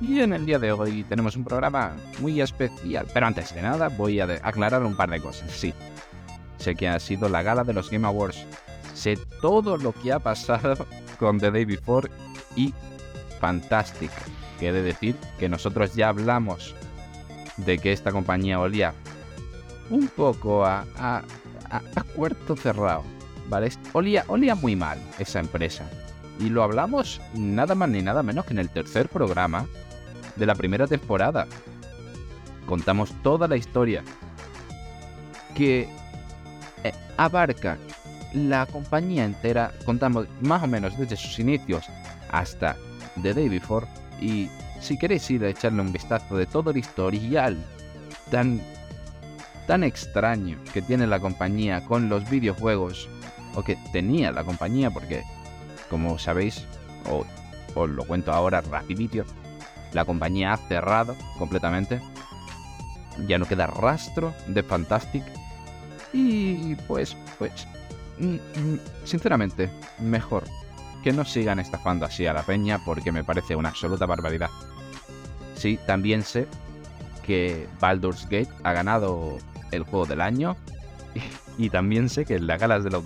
Y en el día de hoy tenemos un programa muy especial. Pero antes de nada voy a aclarar un par de cosas. Sí, sé que ha sido la gala de los Game Awards. Sé todo lo que ha pasado con The Day Before y Fantastic. Que he de decir que nosotros ya hablamos de que esta compañía olía un poco a, a, a, puerto cerrado. ¿Vale? Olía, olía muy mal esa empresa. Y lo hablamos nada más ni nada menos que en el tercer programa de la primera temporada. Contamos toda la historia que eh, abarca la compañía entera. Contamos más o menos desde sus inicios hasta The Day Before. Y si queréis ir a echarle un vistazo de todo el historial tan, tan extraño que tiene la compañía con los videojuegos, o que tenía la compañía, porque como sabéis, o os lo cuento ahora rapidito, la compañía ha cerrado completamente. Ya no queda rastro de Fantastic. Y pues, pues, mm, mm, sinceramente, mejor que no sigan estafando así a la peña porque me parece una absoluta barbaridad. Sí, también sé que Baldur's Gate ha ganado el juego del año y, también sé que en las galas de los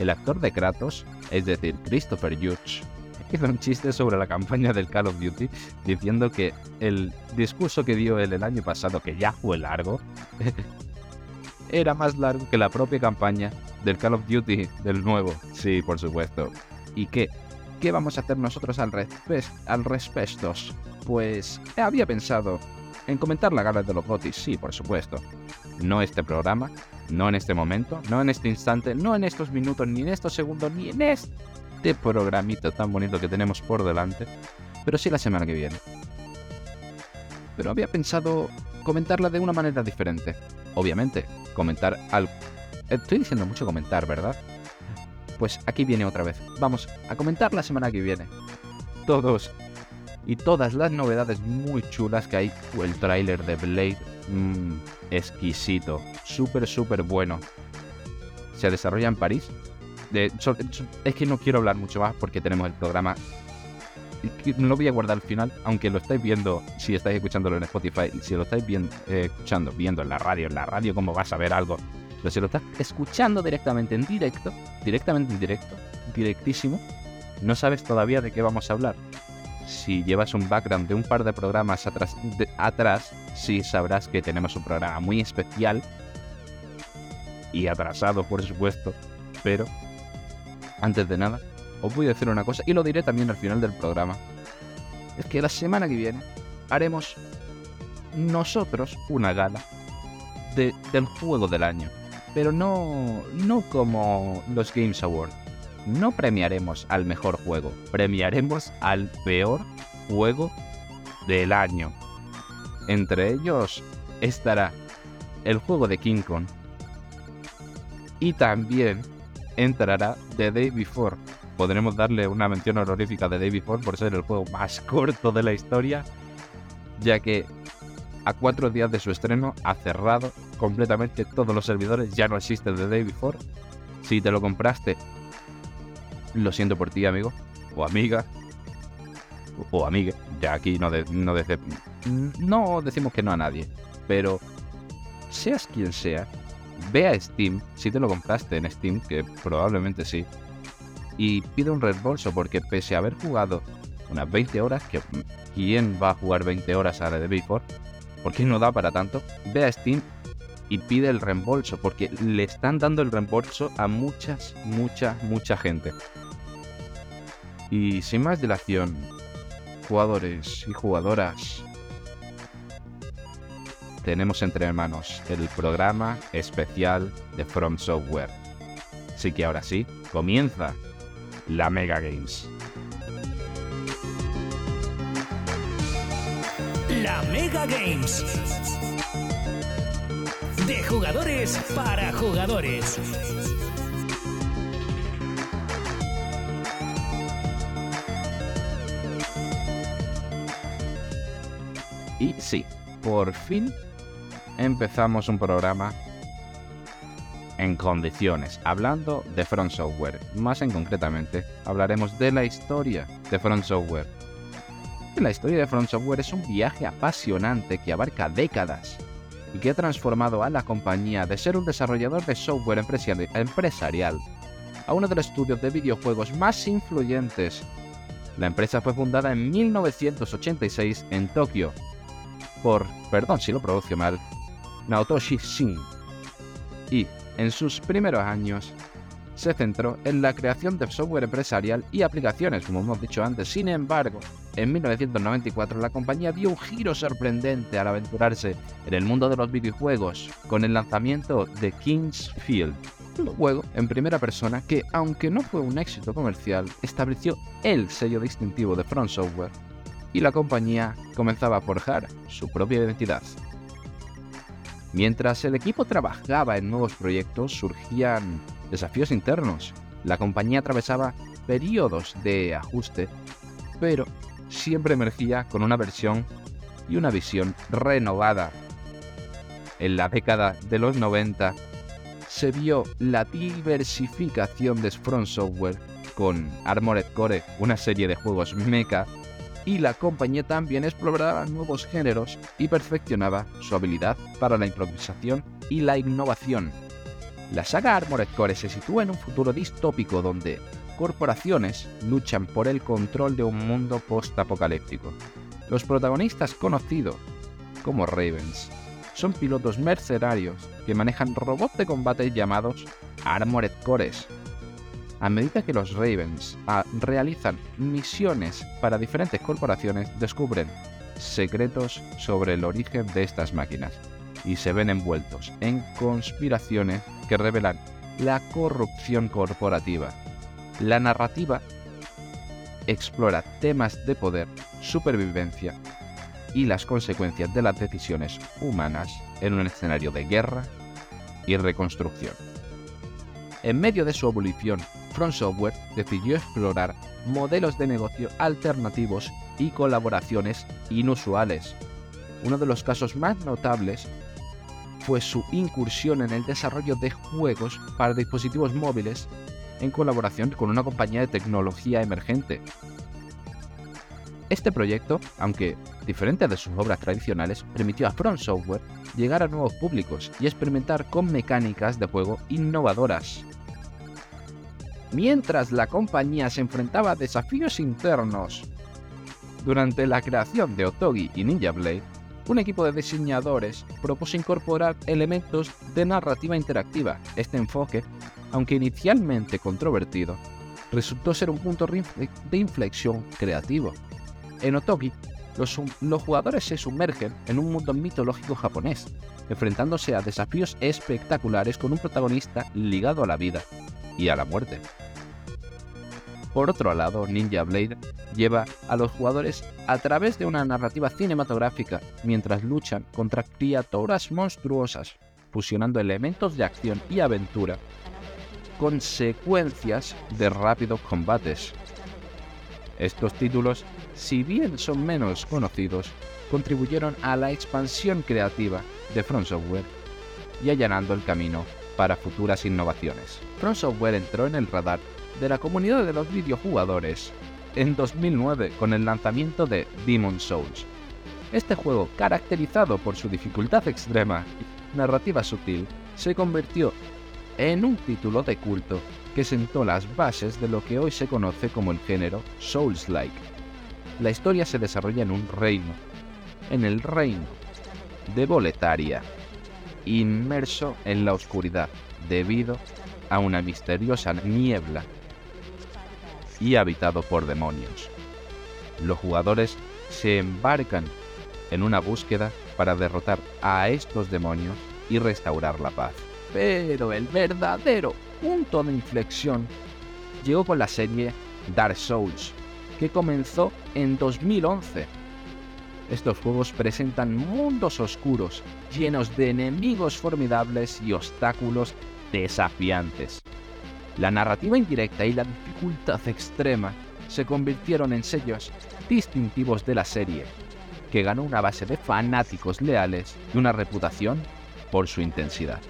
el actor de Kratos, es decir, Christopher Hughes, hizo un chiste sobre la campaña del Call of Duty diciendo que el discurso que dio él el año pasado, que ya fue largo, era más largo que la propia campaña del Call of Duty del nuevo. Sí, por supuesto. ¿Y qué? ¿Qué vamos a hacer nosotros al, al respecto? Pues había pensado en comentar la gala de los GOTY, sí, por supuesto. No este programa, no en este momento, no en este instante, no en estos minutos, ni en estos segundos, ni en este este programita tan bonito que tenemos por delante, pero sí la semana que viene. Pero había pensado comentarla de una manera diferente. Obviamente, comentar algo. Estoy diciendo mucho comentar, ¿verdad? Pues aquí viene otra vez. Vamos a comentar la semana que viene. Todos y todas las novedades muy chulas que hay. El tráiler de Blade, mmm, exquisito, súper, súper bueno. Se desarrolla en París, es que no quiero hablar mucho más porque tenemos el programa. No voy a guardar al final, aunque lo estáis viendo, si estáis escuchándolo en Spotify, si lo estáis viendo, eh, escuchando, viendo en la radio, en la radio, como vas a ver algo. Pero si lo estás escuchando directamente en directo, directamente en directo, directísimo, no sabes todavía de qué vamos a hablar. Si llevas un background de un par de programas atrás, atrás sí sabrás que tenemos un programa muy especial y atrasado, por supuesto, pero antes de nada, os voy a decir una cosa y lo diré también al final del programa. Es que la semana que viene haremos nosotros una gala del juego del año. Pero no, no como los Games Awards. No premiaremos al mejor juego, premiaremos al peor juego del año. Entre ellos estará el juego de King Kong y también entrará The Day Before. Podremos darle una mención honorífica de Day Before por ser el juego más corto de la historia, ya que a cuatro días de su estreno ha cerrado completamente todos los servidores, ya no existe The Day Before. Si te lo compraste, lo siento por ti, amigo, o amiga, o amiga, ya aquí no, no, no decimos que no a nadie, pero seas quien sea, ve a Steam, si te lo compraste en Steam, que probablemente sí, y pide un reembolso porque pese a haber jugado unas 20 horas, que ¿quién va a jugar 20 horas a la de Before? Porque no da para tanto. Ve a Steam y pide el reembolso, porque le están dando el reembolso a muchas, mucha, mucha gente. Y sin más dilación, jugadores y jugadoras, tenemos entre manos el programa especial de From Software. Así que ahora sí, comienza la Mega Games. La Mega Games. De jugadores para jugadores. Y sí, por fin empezamos un programa en condiciones, hablando de Front Software. Más en concretamente, hablaremos de la historia de Front Software. La historia de Front Software es un viaje apasionante que abarca décadas y que ha transformado a la compañía de ser un desarrollador de software empresarial a uno de los estudios de videojuegos más influyentes. La empresa fue fundada en 1986 en Tokio por, perdón si lo pronuncio mal, Naotoshi Shin. Y en sus primeros años se centró en la creación de software empresarial y aplicaciones, como hemos dicho antes. Sin embargo, en 1994 la compañía dio un giro sorprendente al aventurarse en el mundo de los videojuegos con el lanzamiento de King's Field, un juego en primera persona que, aunque no fue un éxito comercial, estableció el sello distintivo de Front Software y la compañía comenzaba a forjar su propia identidad. Mientras el equipo trabajaba en nuevos proyectos, surgían desafíos internos. La compañía atravesaba periodos de ajuste, pero siempre emergía con una versión y una visión renovada. En la década de los 90 se vio la diversificación de Front Software con Armored Core, una serie de juegos mecha y la compañía también exploraba nuevos géneros y perfeccionaba su habilidad para la improvisación y la innovación. La saga Armored Core se sitúa en un futuro distópico donde corporaciones luchan por el control de un mundo post-apocalíptico. Los protagonistas conocidos como Ravens son pilotos mercenarios que manejan robots de combate llamados Armored Cores, a medida que los Ravens ah, realizan misiones para diferentes corporaciones, descubren secretos sobre el origen de estas máquinas y se ven envueltos en conspiraciones que revelan la corrupción corporativa. La narrativa explora temas de poder, supervivencia y las consecuencias de las decisiones humanas en un escenario de guerra y reconstrucción. En medio de su evolución Front Software decidió explorar modelos de negocio alternativos y colaboraciones inusuales. Uno de los casos más notables fue su incursión en el desarrollo de juegos para dispositivos móviles en colaboración con una compañía de tecnología emergente. Este proyecto, aunque diferente de sus obras tradicionales, permitió a Front Software llegar a nuevos públicos y experimentar con mecánicas de juego innovadoras. Mientras la compañía se enfrentaba a desafíos internos durante la creación de Otogi y Ninja Blade, un equipo de diseñadores propuso incorporar elementos de narrativa interactiva. Este enfoque, aunque inicialmente controvertido, resultó ser un punto de inflexión creativo. En Otogi, los, jugadores se sumergen en un mundo mitológico japonés, enfrentándose a desafíos espectaculares con un protagonista ligado a la vida y a la muerte. Por otro lado, Ninja Blade lleva a los jugadores a través de una narrativa cinematográfica mientras luchan contra criaturas monstruosas, fusionando elementos de acción y aventura con secuencias de rápidos combates. Estos títulos, si bien son menos conocidos, contribuyeron a la expansión creativa de Front Software y allanando el camino para futuras innovaciones. Front Software entró en el radar de la comunidad de los videojugadores en 2009 con el lanzamiento de Demon Souls. Este juego, caracterizado por su dificultad extrema y narrativa sutil, se convirtió en un título de culto que sentó las bases de lo que hoy se conoce como el género Souls-like. La historia se desarrolla en un reino, en el reino de Boletaria, inmerso en la oscuridad debido a una misteriosa niebla y habitado por demonios. Los jugadores se embarcan en una búsqueda para derrotar a estos demonios y restaurar la paz. Pero el verdadero punto de inflexión llegó con la serie Dark Souls, que comenzó en 2011. Estos juegos presentan mundos oscuros, llenos de enemigos formidables y obstáculos desafiantes. La narrativa indirecta y la dificultad extrema se convirtieron en sellos distintivos de la serie, que ganó una base de fanáticos leales y una reputación por su intensidad.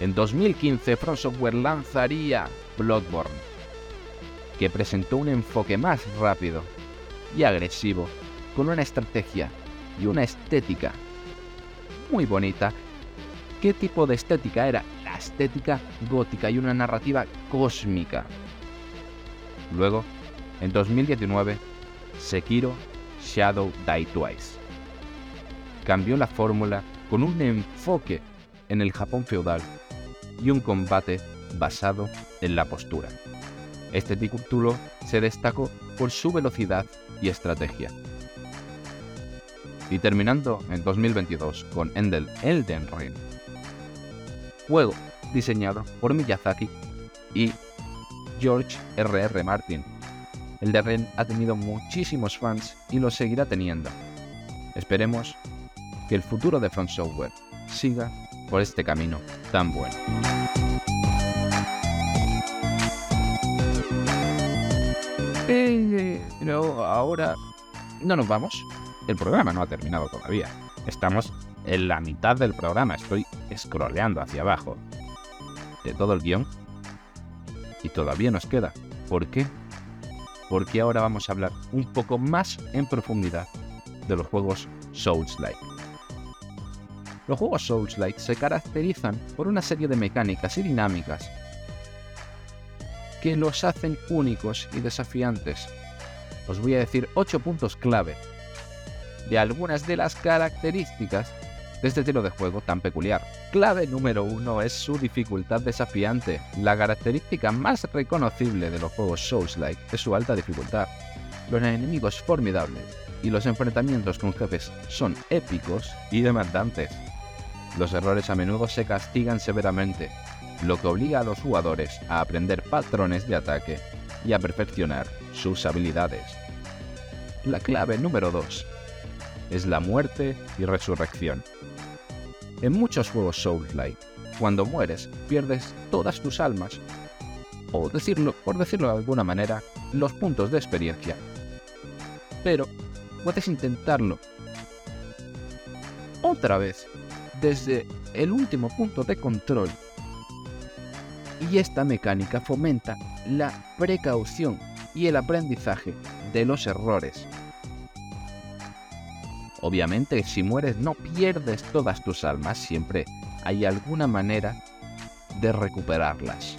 En 2015 From Software lanzaría Bloodborne, que presentó un enfoque más rápido y agresivo, con una estrategia y una estética muy bonita. ¿Qué tipo de estética era? La estética gótica y una narrativa cósmica. Luego, en 2019, Sekiro Shadow Die Twice. Cambió la fórmula con un enfoque en el Japón feudal y un combate basado en la postura. Este título se destacó por su velocidad y estrategia. Y terminando en 2022 con Endel Elden Ring, juego diseñado por Miyazaki y George R.R. Martin. Elden Ring ha tenido muchísimos fans y lo seguirá teniendo. Esperemos que el futuro de Front Software siga por este camino tan bueno. Pero ahora no nos vamos. El programa no ha terminado todavía. Estamos en la mitad del programa. Estoy scrolleando hacia abajo de todo el guion. Y todavía nos queda. ¿Por qué? Porque ahora vamos a hablar un poco más en profundidad de los juegos Souls-like. Los juegos Souls-like se caracterizan por una serie de mecánicas y dinámicas que los hacen únicos y desafiantes. Os voy a decir 8 puntos clave de algunas de las características de este estilo de juego tan peculiar. Clave número 1 es su dificultad desafiante. La característica más reconocible de los juegos Souls-like es su alta dificultad. Los enemigos formidables y los enfrentamientos con jefes son épicos y demandantes. Los errores a menudo se castigan severamente, lo que obliga a los jugadores a aprender patrones de ataque y a perfeccionar sus habilidades. La clave número 2 es la muerte y resurrección. En muchos juegos Souls-like, cuando mueres, pierdes todas tus almas, o decirlo, por decirlo de alguna manera, los puntos de experiencia. Pero puedes intentarlo otra vez desde el último punto de control. Y esta mecánica fomenta la precaución y el aprendizaje de los errores. Obviamente, si mueres no pierdes todas tus almas, siempre hay alguna manera de recuperarlas.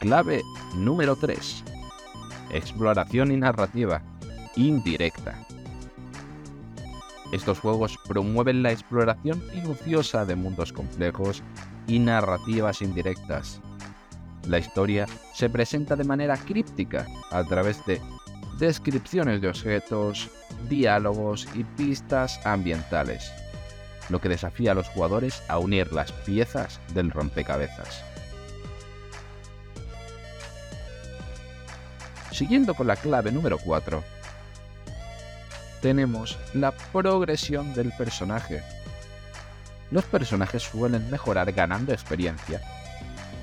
Clave número 3. Exploración y narrativa indirecta. Estos juegos promueven la exploración minuciosa de mundos complejos y narrativas indirectas. La historia se presenta de manera críptica a través de descripciones de objetos, diálogos y pistas ambientales, lo que desafía a los jugadores a unir las piezas del rompecabezas. Siguiendo con la clave número 4, tenemos la progresión del personaje. Los personajes suelen mejorar ganando experiencia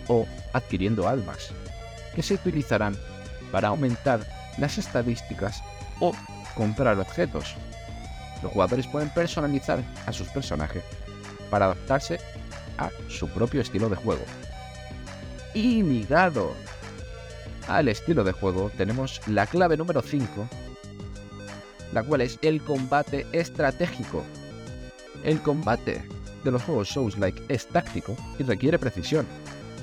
o adquiriendo almas, que se utilizarán para aumentar las estadísticas o comprar objetos. Los jugadores pueden personalizar a sus personajes para adaptarse a su propio estilo de juego. Y ligado al estilo de juego tenemos la clave número 5 la cual es el combate estratégico. El combate de los juegos Souls-like es táctico y requiere precisión.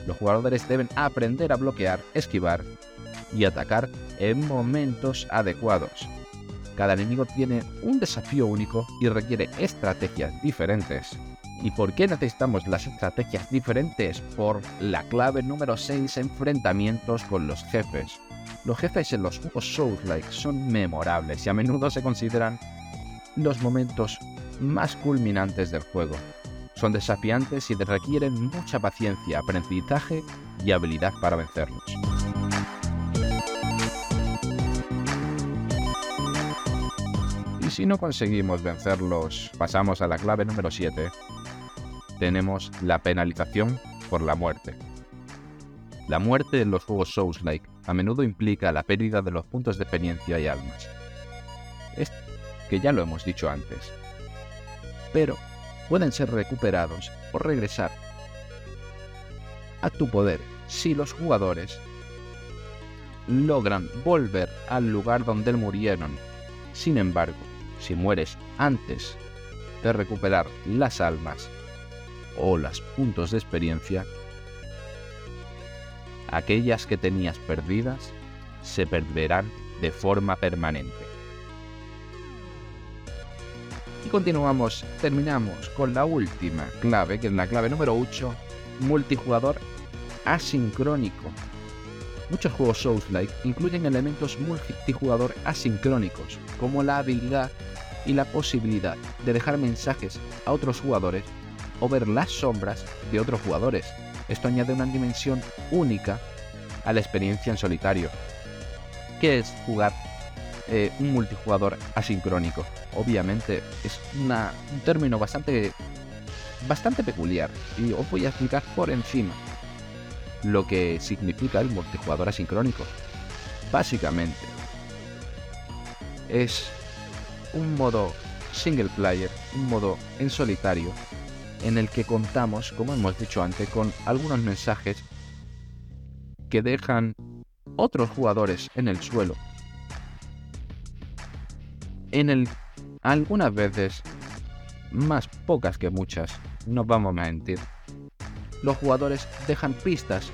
Los jugadores deben aprender a bloquear, esquivar y atacar en momentos adecuados. Cada enemigo tiene un desafío único y requiere estrategias diferentes. ¿Y por qué necesitamos las estrategias diferentes? Por la clave número 6, enfrentamientos con los jefes. Los jefes en los juegos Souls-like son memorables y a menudo se consideran los momentos más culminantes del juego. Son desafiantes y requieren mucha paciencia, aprendizaje y habilidad para vencerlos. Si no conseguimos vencerlos, pasamos a la clave número 7. Tenemos la penalización por la muerte. La muerte en los juegos Souls-like a menudo implica la pérdida de los puntos de experiencia y almas. Es que ya lo hemos dicho antes. Pero pueden ser recuperados o regresar a tu poder si los jugadores logran volver al lugar donde murieron. Sin embargo, si mueres antes de recuperar las almas o los puntos de experiencia, aquellas que tenías perdidas se perderán de forma permanente. Y continuamos, terminamos con la última clave, que es la clave número 8, multijugador asincrónico. Muchos juegos Souls-like incluyen elementos multijugador asincrónicos, como la habilidad y la posibilidad de dejar mensajes a otros jugadores o ver las sombras de otros jugadores. Esto añade una dimensión única a la experiencia en solitario. ¿Qué es jugar eh, un multijugador asincrónico? Obviamente es un término bastante, bastante peculiar y os voy a explicar por encima lo que significa el multijugador asincrónico. Básicamente es un modo single player, un modo en solitario, en el que contamos, como hemos dicho antes, con algunos mensajes que dejan otros jugadores en el suelo. En el algunas veces, más pocas que muchas, no vamos a mentir, los jugadores dejan pistas,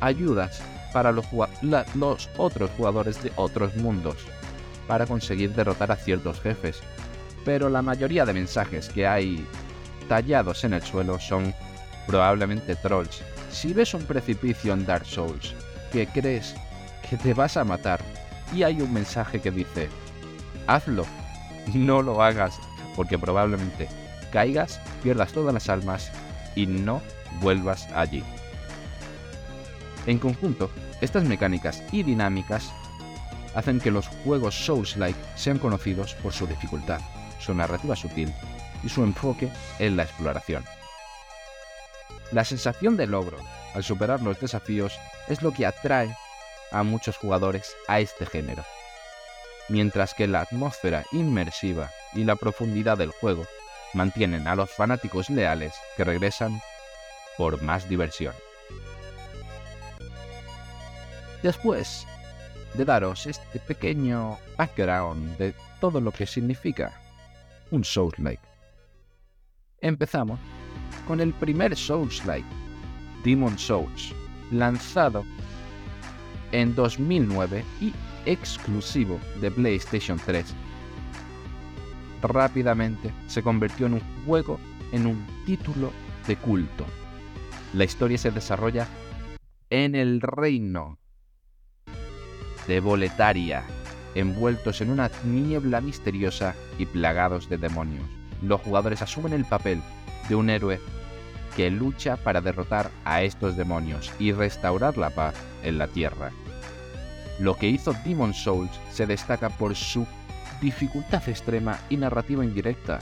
ayudas para los, otros jugadores de otros mundos para conseguir derrotar a ciertos jefes. Pero la mayoría de mensajes que hay tallados en el suelo son probablemente trolls. Si ves un precipicio en Dark Souls que crees que te vas a matar y hay un mensaje que dice, hazlo, no lo hagas, porque probablemente caigas, pierdas todas las almas y no vuelvas allí. En conjunto, estas mecánicas y dinámicas hacen que los juegos Souls-like sean conocidos por su dificultad, su narrativa sutil y su enfoque en la exploración. La sensación de logro al superar los desafíos es lo que atrae a muchos jugadores a este género, mientras que la atmósfera inmersiva y la profundidad del juego mantienen a los fanáticos leales que regresan por más diversión. Después de daros este pequeño background de todo lo que significa un Souls-like, empezamos con el primer Souls-like, Demon Souls, lanzado en 2009 y exclusivo de PlayStation 3. Rápidamente se convirtió en un juego, en un título de culto. La historia se desarrolla en el reino de Boletaria, envueltos en una niebla misteriosa y plagados de demonios. Los jugadores asumen el papel de un héroe que lucha para derrotar a estos demonios y restaurar la paz en la Tierra. Lo que hizo Demon Souls se destaca por su dificultad extrema y narrativa indirecta.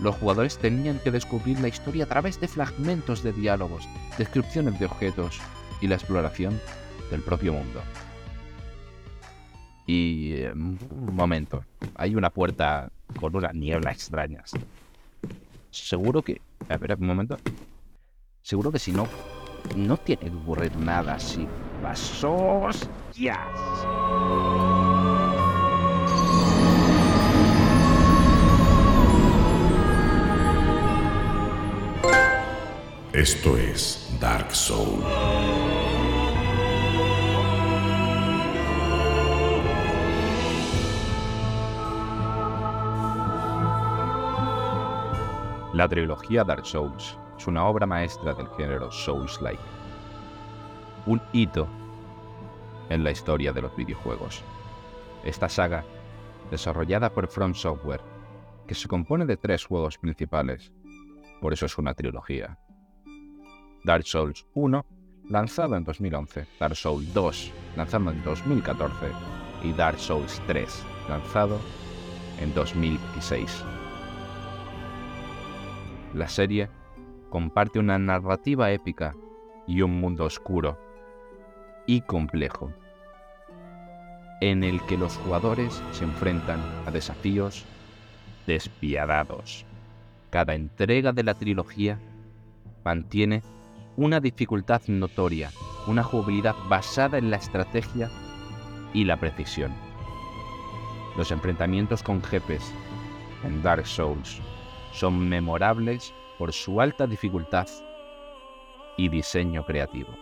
Los jugadores tenían que descubrir la historia a través de fragmentos de diálogos, descripciones de objetos y la exploración del propio mundo. Y... Eh, un momento. Hay una puerta con una niebla extrañas. Seguro que... A ver, un momento. Seguro que si no... No tiene que ocurrir nada así. Pasos... ¡Ya! Esto es Dark Soul. La trilogía Dark Souls es una obra maestra del género Souls-like. Un hito en la historia de los videojuegos. Esta saga, desarrollada por From Software, que se compone de tres juegos principales, por eso es una trilogía Dark Souls 1, lanzado en 2011, Dark Souls 2, lanzado en 2014, y Dark Souls 3, lanzado en 2016. La serie comparte una narrativa épica y un mundo oscuro y complejo, en el que los jugadores se enfrentan a desafíos despiadados. Cada entrega de la trilogía mantiene una dificultad notoria, una jugabilidad basada en la estrategia y la precisión. Los enfrentamientos con jefes en Dark Souls son memorables por su alta dificultad y diseño creativo.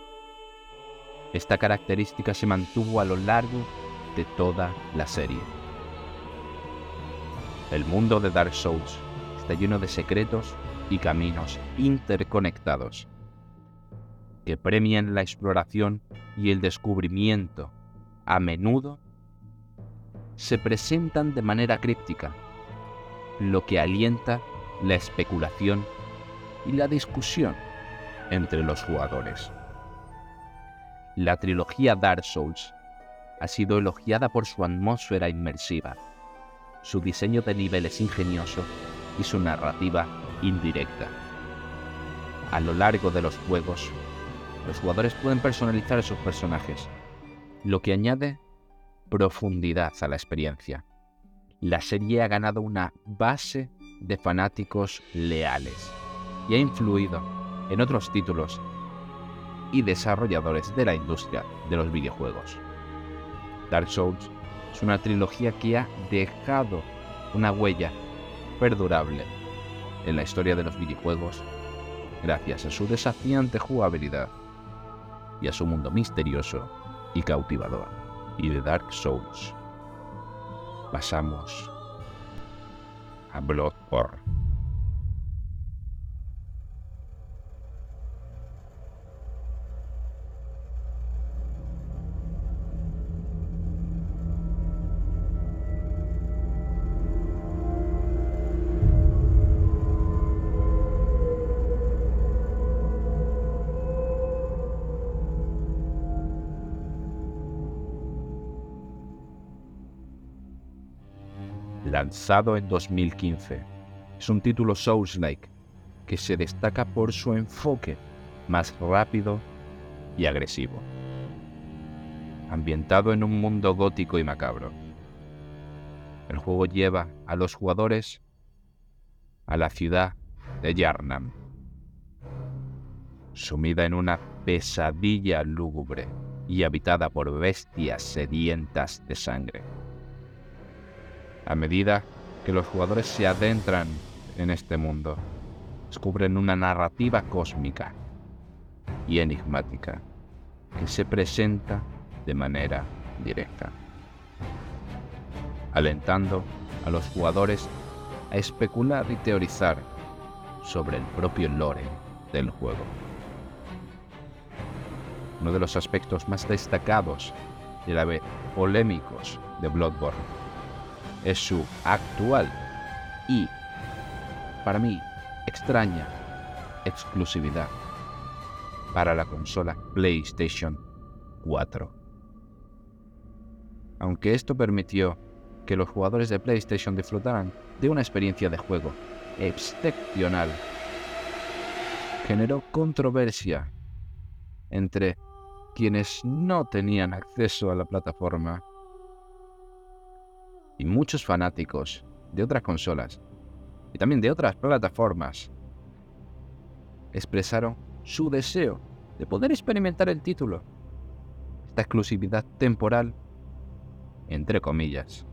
Esta característica se mantuvo a lo largo de toda la serie. El mundo de Dark Souls está lleno de secretos y caminos interconectados que premian la exploración y el descubrimiento. A menudo se presentan de manera críptica, lo que alienta la especulación y la discusión entre los jugadores. La trilogía Dark Souls ha sido elogiada por su atmósfera inmersiva, su diseño de niveles ingenioso y su narrativa indirecta. A lo largo de los juegos, los jugadores pueden personalizar a sus personajes, lo que añade profundidad a la experiencia. La serie ha ganado una base de fanáticos leales y ha influido en otros títulos y desarrolladores de la industria de los videojuegos. Dark Souls es una trilogía que ha dejado una huella perdurable en la historia de los videojuegos gracias a su desafiante jugabilidad y a su mundo misterioso y cautivador. Y de Dark Souls pasamos a Bloodborne. Lanzado en 2015. Es un título Souls-like que se destaca por su enfoque más rápido y agresivo. Ambientado en un mundo gótico y macabro. El juego lleva a los jugadores a la ciudad de Yarnam, sumida en una pesadilla lúgubre y habitada por bestias sedientas de sangre. A medida que los jugadores se adentran en este mundo, descubren una narrativa cósmica y enigmática que se presenta de manera directa, alentando a los jugadores a especular y teorizar sobre el propio lore del juego. Uno de los aspectos más destacados y a la vez polémicos de Bloodborne es su actual y, para mí, extraña exclusividad para la consola PlayStation 4. Aunque esto permitió que los jugadores de PlayStation disfrutaran de una experiencia de juego excepcional, generó controversia entre quienes no tenían acceso a la plataforma y muchos fanáticos de otras consolas y también de otras plataformas expresaron su deseo de poder experimentar el título. Esta exclusividad temporal, entre comillas,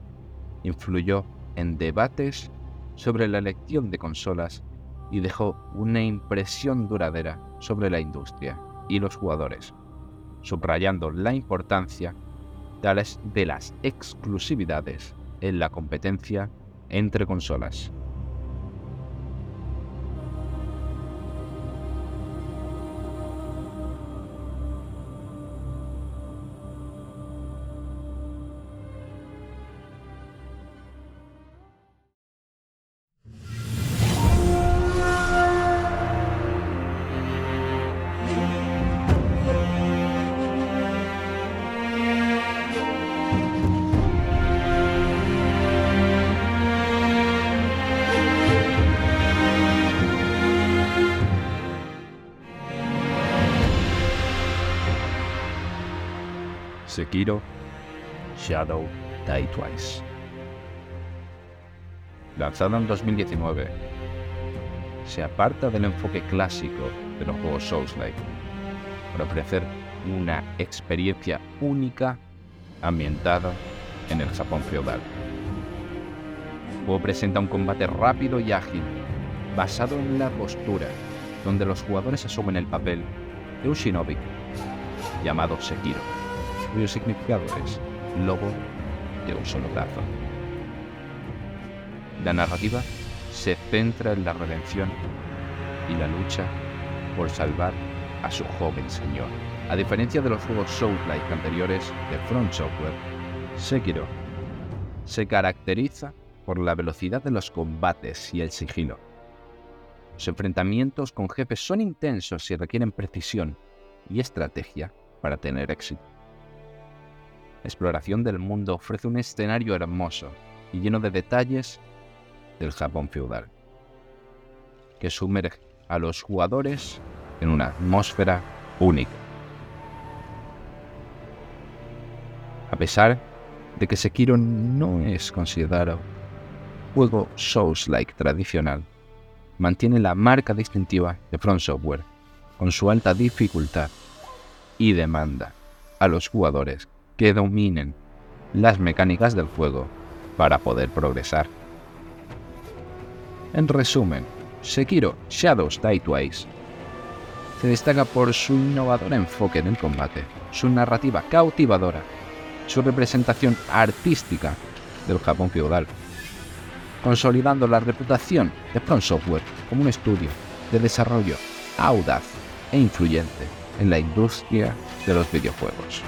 influyó en debates sobre la elección de consolas y dejó una impresión duradera sobre la industria y los jugadores, subrayando la importancia de las exclusividades en la competencia entre consolas. Sekiro Shadow Die Twice. Lanzado en 2019, se aparta del enfoque clásico de los juegos Souls-like para ofrecer una experiencia única ambientada en el Japón feudal. El juego presenta un combate rápido y ágil, basado en la postura, donde los jugadores asumen el papel de un shinobi llamado Sekiro, cuyo lobo de un solo brazo. La narrativa se centra en la redención y la lucha por salvar a su joven señor. A diferencia de los juegos Souls-like anteriores de Front Software, Sekiro se caracteriza por la velocidad de los combates y el sigilo. Los enfrentamientos con jefes son intensos y requieren precisión y estrategia para tener éxito. Exploración del mundo ofrece un escenario hermoso y lleno de detalles del Japón feudal, que sumerge a los jugadores en una atmósfera única. A pesar de que Sekiro no es considerado juego Souls-like tradicional, mantiene la marca distintiva de Front Software, con su alta dificultad y demanda a los jugadores que dominen las mecánicas del juego para poder progresar. En resumen, Sekiro Shadows Die Twice se destaca por su innovador enfoque en el combate, su narrativa cautivadora, su representación artística del Japón feudal, consolidando la reputación de Front Software como un estudio de desarrollo audaz e influyente en la industria de los videojuegos.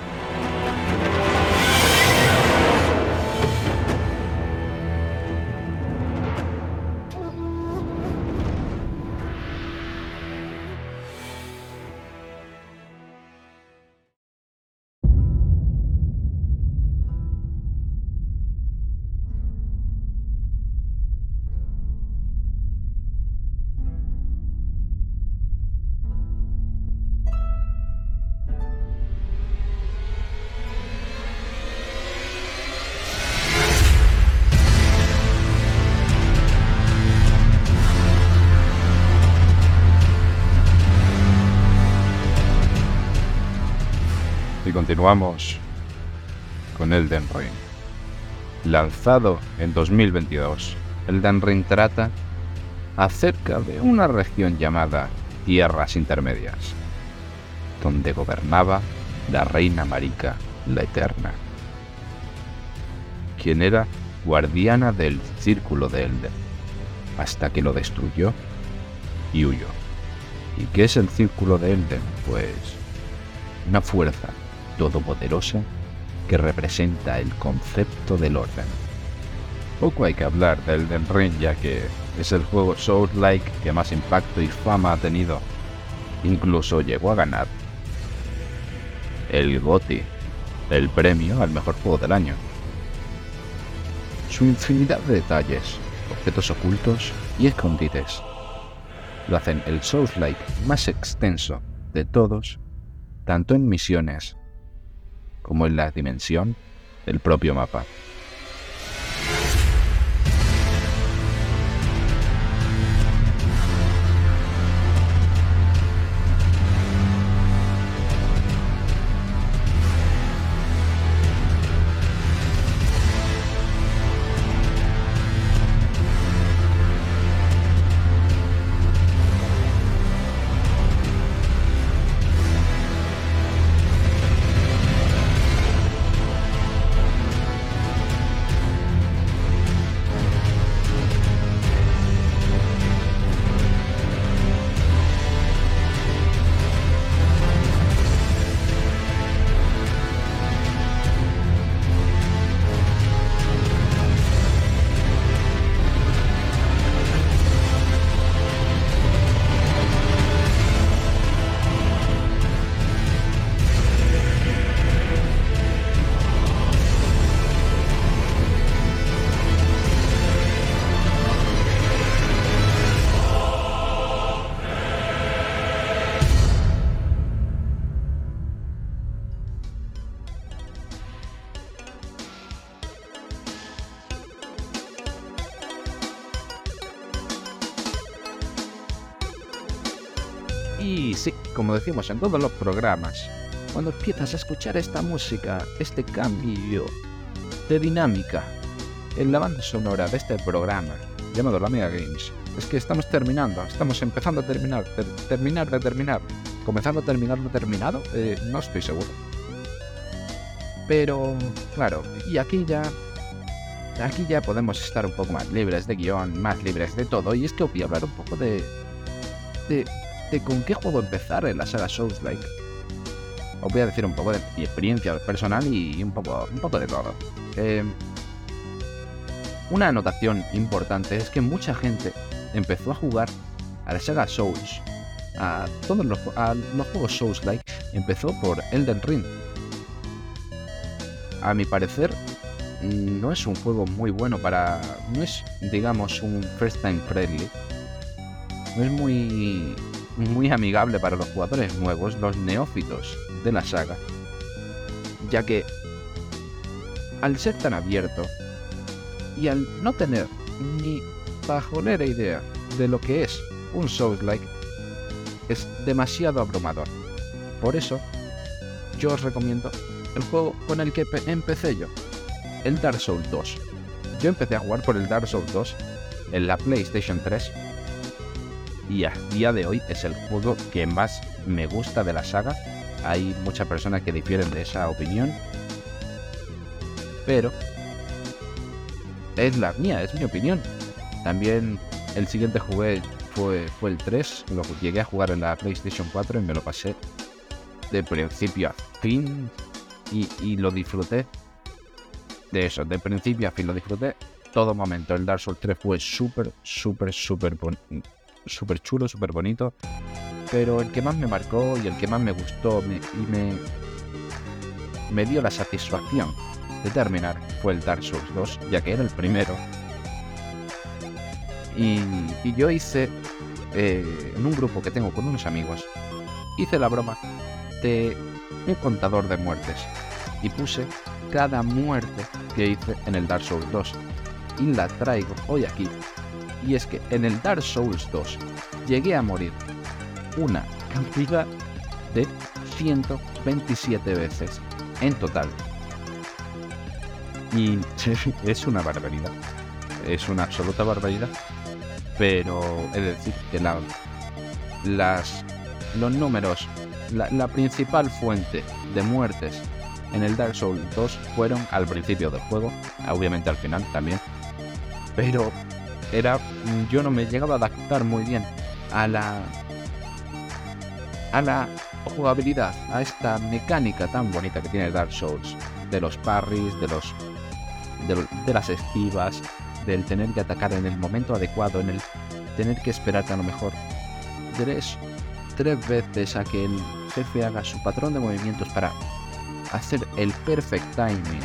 Continuamos con Elden Ring. Lanzado en 2022, Elden Ring trata acerca de una región llamada Tierras Intermedias, donde gobernaba la reina Marika la Eterna, quien era guardiana del Círculo de Elden, hasta que lo destruyó y huyó. ¿Y qué es el Círculo de Elden? Pues una fuerza todopoderosa que representa el concepto del orden. Poco hay que hablar del Elden Ring ya que es el juego Souls-like que más impacto y fama ha tenido. Incluso llegó a ganar el GOTY, el premio al mejor juego del año. Su infinidad de detalles, objetos ocultos y escondites lo hacen el Souls-like más extenso de todos, tanto en misiones como en la dimensión del propio mapa. Decimos en todos los programas, cuando empiezas a escuchar esta música, este cambio de dinámica en la banda sonora de este programa llamado La Mega Games, es que estamos terminando, estamos empezando a terminar, terminar de terminar, comenzando a terminar lo terminado, eh, no estoy seguro. Pero, claro, y aquí ya aquí ya podemos estar un poco más libres de guion, más libres de todo. Y es que voy a hablar un poco de, de, con qué juego empezar en la saga Souls-like. Os voy a decir un poco de mi experiencia personal y un poco, un poco de todo. Eh, una anotación importante es que mucha gente empezó a jugar a la saga Souls, a todos los, a los juegos Souls-like, empezó por Elden Ring. A mi parecer, no es un juego muy bueno para. No es, digamos, un first time friendly. No es muy. Muy amigable para los jugadores nuevos, los neófitos de la saga. Ya que. Al ser tan abierto. Y al no tener ni bajonera idea de lo que es un Souls-like, es demasiado abrumador. Por eso, yo os recomiendo el juego con el que empecé yo, el Dark Souls 2. Yo empecé a jugar por el Dark Souls 2 en la PlayStation 3 y a día de hoy es el juego que más me gusta de la saga. Hay muchas personas que difieren de esa opinión, pero es la mía, es mi opinión. También el siguiente jugué fue, fue el 3, lo llegué a jugar en la PlayStation 4 y me lo pasé de principio a fin y, y lo disfruté de eso, de principio a fin lo disfruté todo momento. El Dark Souls 3 fue súper, súper, súper súper chulo, súper bonito. Pero el que más me marcó y el que más me gustó y me, me dio la satisfacción de terminar fue el Dark Souls 2, ya que era el primero. Y, yo hice, eh, en un grupo que tengo con unos amigos, hice la broma de un contador de muertes. Y puse cada muerte que hice en el Dark Souls 2 y la traigo hoy aquí. Y es que en el Dark Souls 2 llegué a morir una cantidad de 127 veces en total. Y es una barbaridad. Es una absoluta barbaridad. Pero es decir que la, las, los números, la, la principal fuente de muertes en el Dark Souls 2 fueron al principio del juego, obviamente al final también. Pero era yo no me llegaba a adaptar muy bien a la a la jugabilidad, a esta mecánica tan bonita que tiene Dark Souls, de los parries, de los de, las esquivas, del tener que atacar en el momento adecuado, en el tener que esperarte a lo mejor tres, tres veces a que el jefe haga su patrón de movimientos para hacer el perfect timing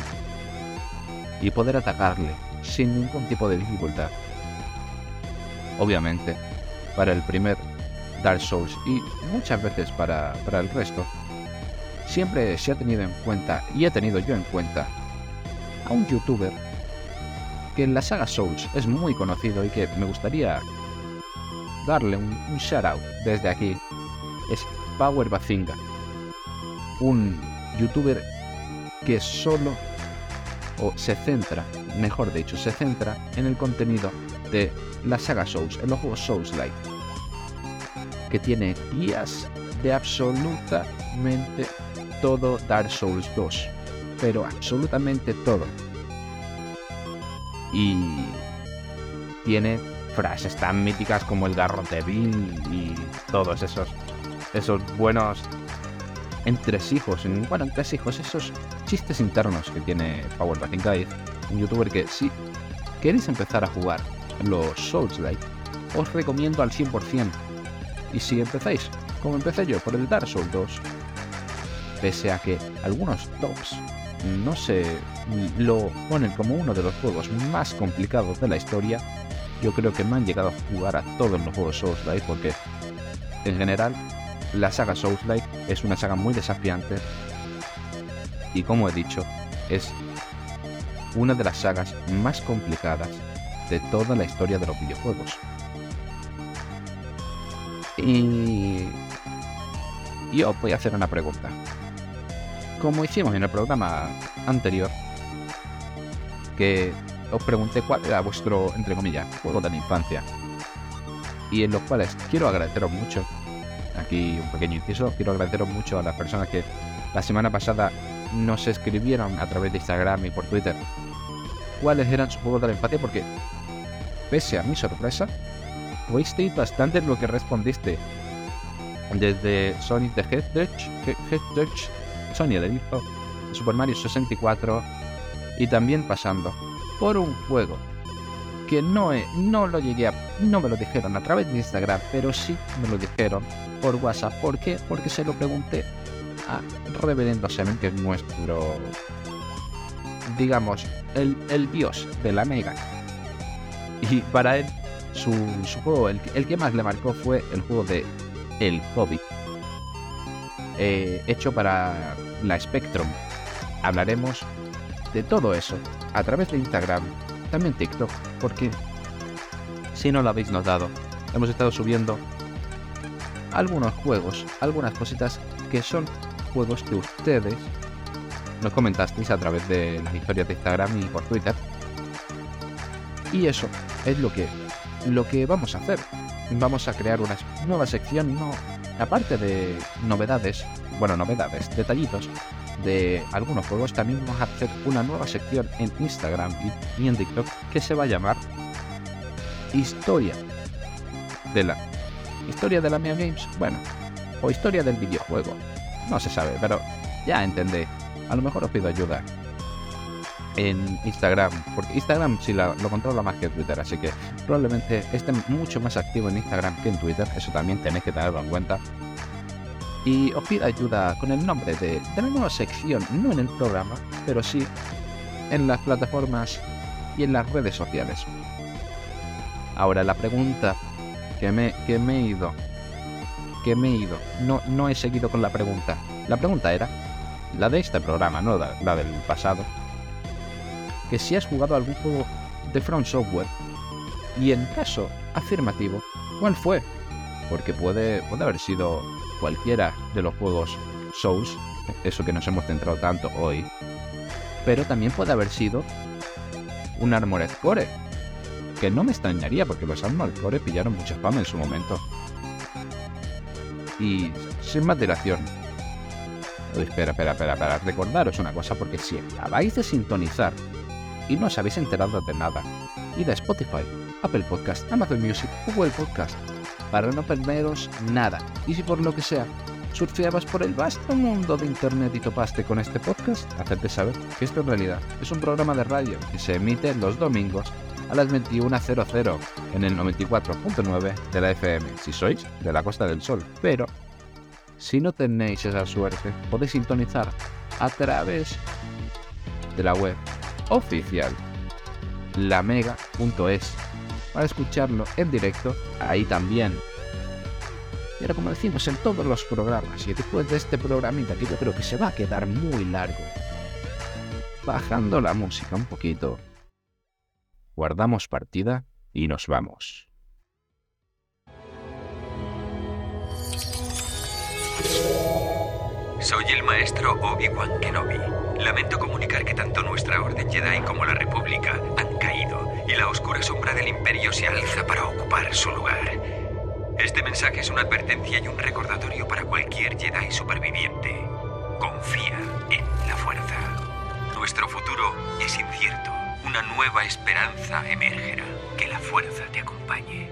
y poder atacarle sin ningún tipo de dificultad. Obviamente, para el primer Dark Souls y muchas veces para, para el resto, siempre se ha tenido en cuenta, y he tenido yo en cuenta, a un youtuber que en la saga Souls es muy conocido y que me gustaría darle un, un shout out desde aquí. Es Power Bazinga, un youtuber que solo o se centra, mejor dicho, se centra en el contenido de la saga Souls, en los juegos Souls-like, que tiene guías de absolutamente todo Dark Souls 2, pero absolutamente todo. Y tiene frases tan míticas como el garrote Bill y todos esos esos buenos entresijos, en, bueno, entresijos, esos chistes internos que tiene Power Batting Guide, un youtuber que si queréis empezar a jugar los Souls-like, os recomiendo al 100%. Y si empezáis, como empecé yo, por el Dark Souls 2, pese a que algunos tops no se lo ponen como uno de los juegos más complicados de la historia, yo creo que me han llegado a jugar a todos los juegos Souls-like porque en general la saga Souls-like es una saga muy desafiante y como he dicho, es una de las sagas más complicadas de toda la historia de los videojuegos. Y Y os voy a hacer una pregunta. Como hicimos en el programa anterior, que os pregunté cuál era vuestro, entre comillas, juego de la infancia. Y en los cuales quiero agradeceros mucho. Aquí un pequeño inciso. Quiero agradeceros mucho a las personas que la semana pasada nos escribieron a través de Instagram y por Twitter cuáles eran sus juegos de la infancia porque, pese a mi sorpresa, fuisteis bastante lo que respondiste. Desde Sonic the Hedgehog, Sonic the Hedgehog, Super Mario 64 y también pasando por un juego que no, no lo llegué a, no me lo dijeron a través de Instagram, pero sí me lo dijeron por WhatsApp. ¿Por qué? Porque se lo pregunté a Reverendo Semen, que es nuestro, digamos, el, el dios de la Mega. Y para él, su, juego, el, que más le marcó fue el juego de El Hobby, eh, hecho para la Spectrum. Hablaremos de todo eso a través de Instagram, también TikTok, porque si no lo habéis notado, hemos estado subiendo algunos juegos, algunas cositas que son juegos que ustedes nos comentasteis a través de las historias de Instagram y por Twitter. Y eso es lo que, lo que vamos a hacer. Vamos a crear una nueva sección, no, aparte de novedades, bueno, novedades, detallitos de algunos juegos, también vamos a hacer una nueva sección en Instagram y, en TikTok que se va a llamar Historia de la Historia de la Mia Games, bueno, o Historia del videojuego, no se sabe, pero ya entendé. A lo mejor os pido ayuda en Instagram, porque Instagram sí lo controla más que Twitter, así que probablemente esté mucho más activo en Instagram que en Twitter, eso también tenéis que tenerlo en cuenta. Y os pido ayuda con el nombre de, de la nueva sección, no en el programa, pero sí en las plataformas y en las redes sociales. Ahora la pregunta que me, que me he ido, que me he ido, no, no he seguido con la pregunta. La pregunta era, la de este programa, no la, la del pasado, que si has jugado algún juego de Front Software y en caso afirmativo, ¿cuál fue? Porque puede, puede haber sido cualquiera de los juegos Souls, eso que nos hemos centrado tanto hoy, pero también puede haber sido un Armored Core, que no me extrañaría porque los Armored Core pillaron mucha fama en su momento. Y sin más dilación, espera, espera, espera, para recordaros una cosa, porque si acabáis de sintonizar y no os habéis enterado de nada, id a Spotify, Apple Podcast, Amazon Music, Google Podcast, para no perderos nada. Y si por lo que sea surfeabas por el vasto mundo de internet y topaste con este podcast, hacerte saber que esto en realidad es un programa de radio que se emite los domingos a las 21.00 en el 94.9 de la FM, si sois de la Costa del Sol. Pero si no tenéis esa suerte, podéis sintonizar a través de la web oficial lamega.es para escucharlo en directo ahí también. Ahora como decimos en todos los programas y después de este programita que yo creo que se va a quedar muy largo, bajando la música un poquito, guardamos partida y nos vamos. Soy el maestro Obi-Wan Kenobi. Lamento comunicar que tanto nuestra Orden Jedi como la República han caído y la oscura sombra del Imperio se alza para ocupar su lugar. Este mensaje es una advertencia y un recordatorio para cualquier Jedi superviviente. Confía en la fuerza. Nuestro futuro es incierto. Una nueva esperanza emergerá. Que la fuerza te acompañe.